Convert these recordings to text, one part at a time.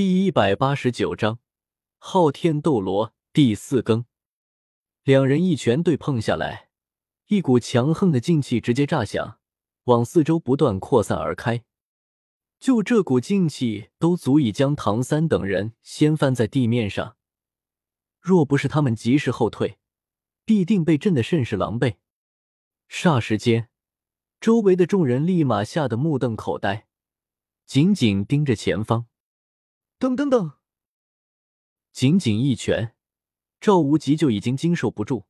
第一百八十九章昊天斗罗第四更。两人一拳对碰下来，一股强横的劲气直接炸响，往四周不断扩散而开。就这股劲气都足以将唐三等人掀翻在地面上，若不是他们及时后退，必定被震得甚是狼狈。霎时间，周围的众人立马吓得目瞪口呆，紧紧盯着前方。噔噔噔！仅仅一拳，赵无极就已经经受不住，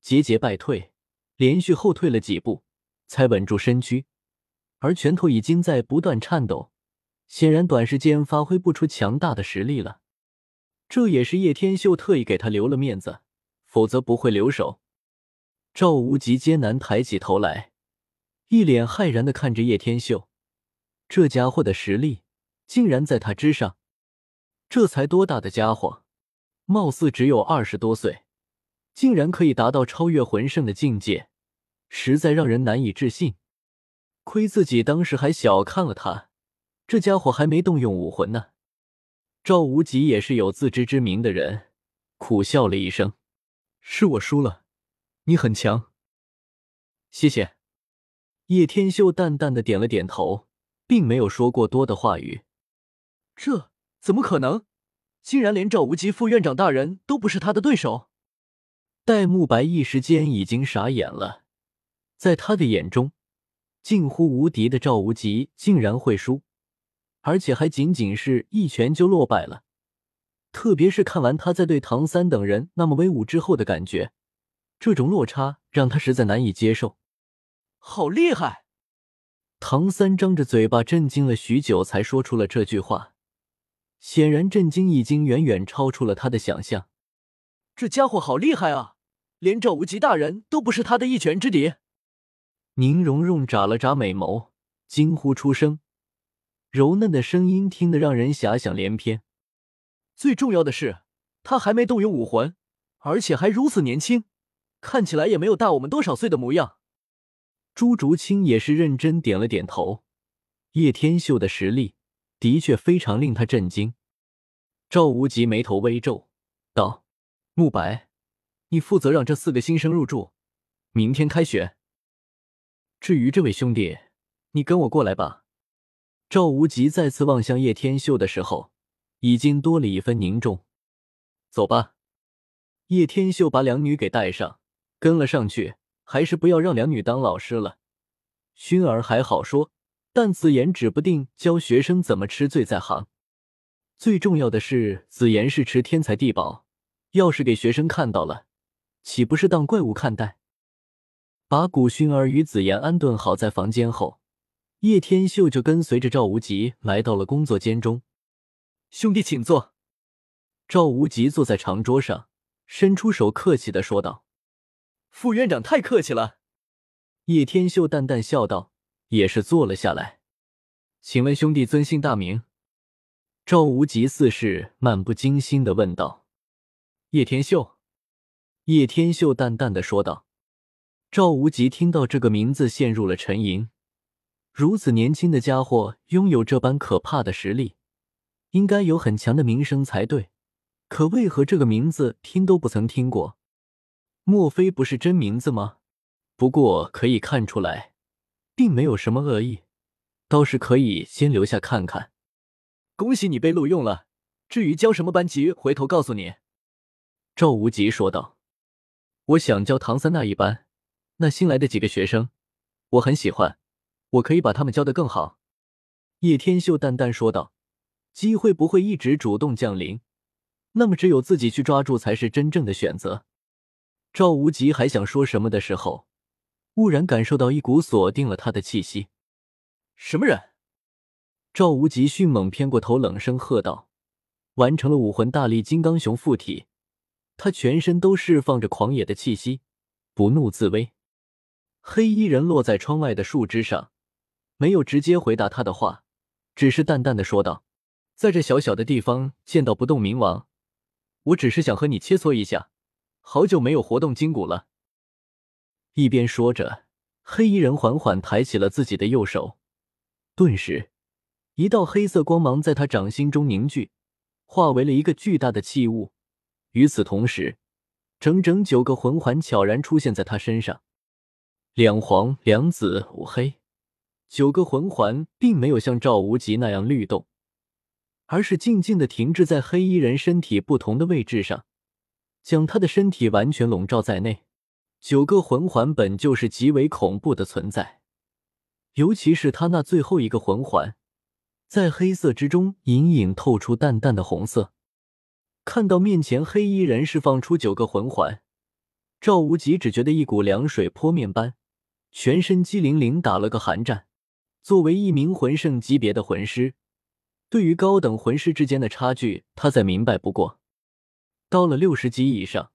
节节败退，连续后退了几步，才稳住身躯。而拳头已经在不断颤抖，显然短时间发挥不出强大的实力了。这也是叶天秀特意给他留了面子，否则不会留手。赵无极艰难抬起头来，一脸骇然的看着叶天秀，这家伙的实力竟然在他之上。这才多大的家伙，貌似只有二十多岁，竟然可以达到超越魂圣的境界，实在让人难以置信。亏自己当时还小看了他，这家伙还没动用武魂呢。赵无极也是有自知之明的人，苦笑了一声：“是我输了，你很强。”谢谢。叶天秀淡淡的点了点头，并没有说过多的话语。这。怎么可能？竟然连赵无极副院长大人都不是他的对手！戴沐白一时间已经傻眼了，在他的眼中，近乎无敌的赵无极竟然会输，而且还仅仅是一拳就落败了。特别是看完他在对唐三等人那么威武之后的感觉，这种落差让他实在难以接受。好厉害！唐三张着嘴巴，震惊了许久，才说出了这句话。显然，震惊已经远远超出了他的想象。这家伙好厉害啊，连赵无极大人都不是他的一拳之敌。宁荣荣眨了眨美眸，惊呼出声，柔嫩的声音听得让人遐想连篇。最重要的是，他还没动用武魂，而且还如此年轻，看起来也没有大我们多少岁的模样。朱竹清也是认真点了点头。叶天秀的实力。的确非常令他震惊。赵无极眉头微皱，道：“慕白，你负责让这四个新生入住，明天开学。至于这位兄弟，你跟我过来吧。”赵无极再次望向叶天秀的时候，已经多了一分凝重。走吧。叶天秀把两女给带上，跟了上去。还是不要让两女当老师了。薰儿还好说。但紫妍指不定教学生怎么吃最在行。最重要的是，紫妍是吃天才地宝，要是给学生看到了，岂不是当怪物看待？把古薰儿与紫妍安顿好在房间后，叶天秀就跟随着赵无极来到了工作间中。兄弟，请坐。赵无极坐在长桌上，伸出手客气的说道：“副院长太客气了。”叶天秀淡淡笑道。也是坐了下来，请问兄弟尊姓大名？赵无极似是漫不经心的问道。叶天秀。叶天秀淡淡的说道。赵无极听到这个名字，陷入了沉吟。如此年轻的家伙，拥有这般可怕的实力，应该有很强的名声才对。可为何这个名字听都不曾听过？莫非不是真名字吗？不过可以看出来。并没有什么恶意，倒是可以先留下看看。恭喜你被录用了，至于教什么班级，回头告诉你。”赵无极说道。“我想教唐三那一班，那新来的几个学生，我很喜欢，我可以把他们教得更好。”叶天秀淡淡说道。“机会不会一直主动降临，那么只有自己去抓住才是真正的选择。”赵无极还想说什么的时候。忽然感受到一股锁定了他的气息，什么人？赵无极迅猛偏过头，冷声喝道：“完成了武魂大力金刚熊附体，他全身都释放着狂野的气息，不怒自威。”黑衣人落在窗外的树枝上，没有直接回答他的话，只是淡淡的说道：“在这小小的地方见到不动明王，我只是想和你切磋一下，好久没有活动筋骨了。”一边说着，黑衣人缓缓抬起了自己的右手，顿时，一道黑色光芒在他掌心中凝聚，化为了一个巨大的器物。与此同时，整整九个魂环悄然出现在他身上，两黄两紫五黑，九个魂环并没有像赵无极那样律动，而是静静的停滞在黑衣人身体不同的位置上，将他的身体完全笼罩在内。九个魂环本就是极为恐怖的存在，尤其是他那最后一个魂环。在黑色之中，隐隐透出淡淡的红色。看到面前黑衣人释放出九个魂环，赵无极只觉得一股凉水泼面般，全身机灵灵打了个寒战。作为一名魂圣级别的魂师，对于高等魂师之间的差距，他再明白不过。到了六十级以上，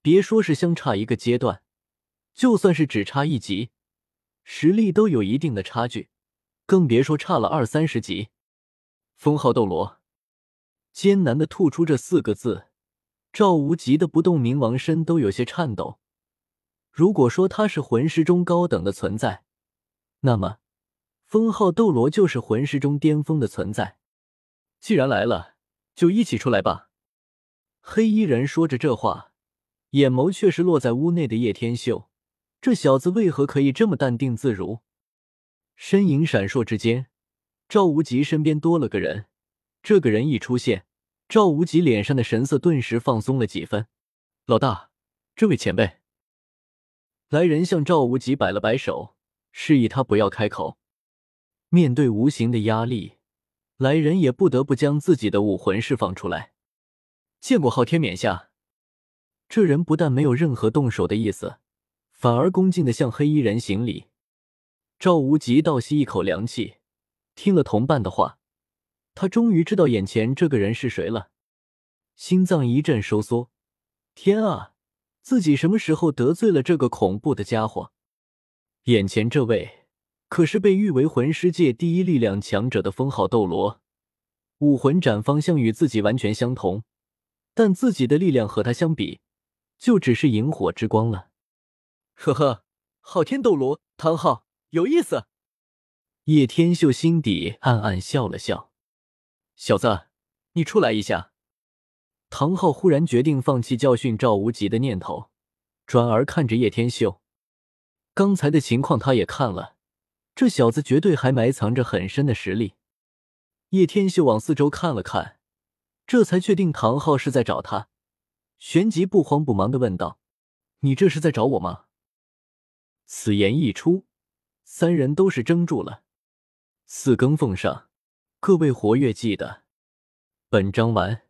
别说是相差一个阶段，就算是只差一级，实力都有一定的差距。更别说差了二三十级。封号斗罗艰难的吐出这四个字，赵无极的不动明王身都有些颤抖。如果说他是魂师中高等的存在，那么封号斗罗就是魂师中巅峰的存在。既然来了，就一起出来吧。黑衣人说着这话，眼眸却是落在屋内的叶天秀。这小子为何可以这么淡定自如？身影闪烁之间，赵无极身边多了个人。这个人一出现，赵无极脸上的神色顿时放松了几分。老大，这位前辈。来人向赵无极摆了摆手，示意他不要开口。面对无形的压力，来人也不得不将自己的武魂释放出来。见过昊天冕下。这人不但没有任何动手的意思，反而恭敬的向黑衣人行礼。赵无极倒吸一口凉气，听了同伴的话，他终于知道眼前这个人是谁了，心脏一阵收缩。天啊，自己什么时候得罪了这个恐怖的家伙？眼前这位可是被誉为魂师界第一力量强者的封号斗罗，武魂斩方向与自己完全相同，但自己的力量和他相比，就只是萤火之光了。呵呵，昊天斗罗唐昊。有意思，叶天秀心底暗暗笑了笑。小子，你出来一下。唐昊忽然决定放弃教训赵无极的念头，转而看着叶天秀。刚才的情况他也看了，这小子绝对还埋藏着很深的实力。叶天秀往四周看了看，这才确定唐昊是在找他，旋即不慌不忙的问道：“你这是在找我吗？”此言一出。三人都是怔住了。四更奉上，各位活跃记得，本章完。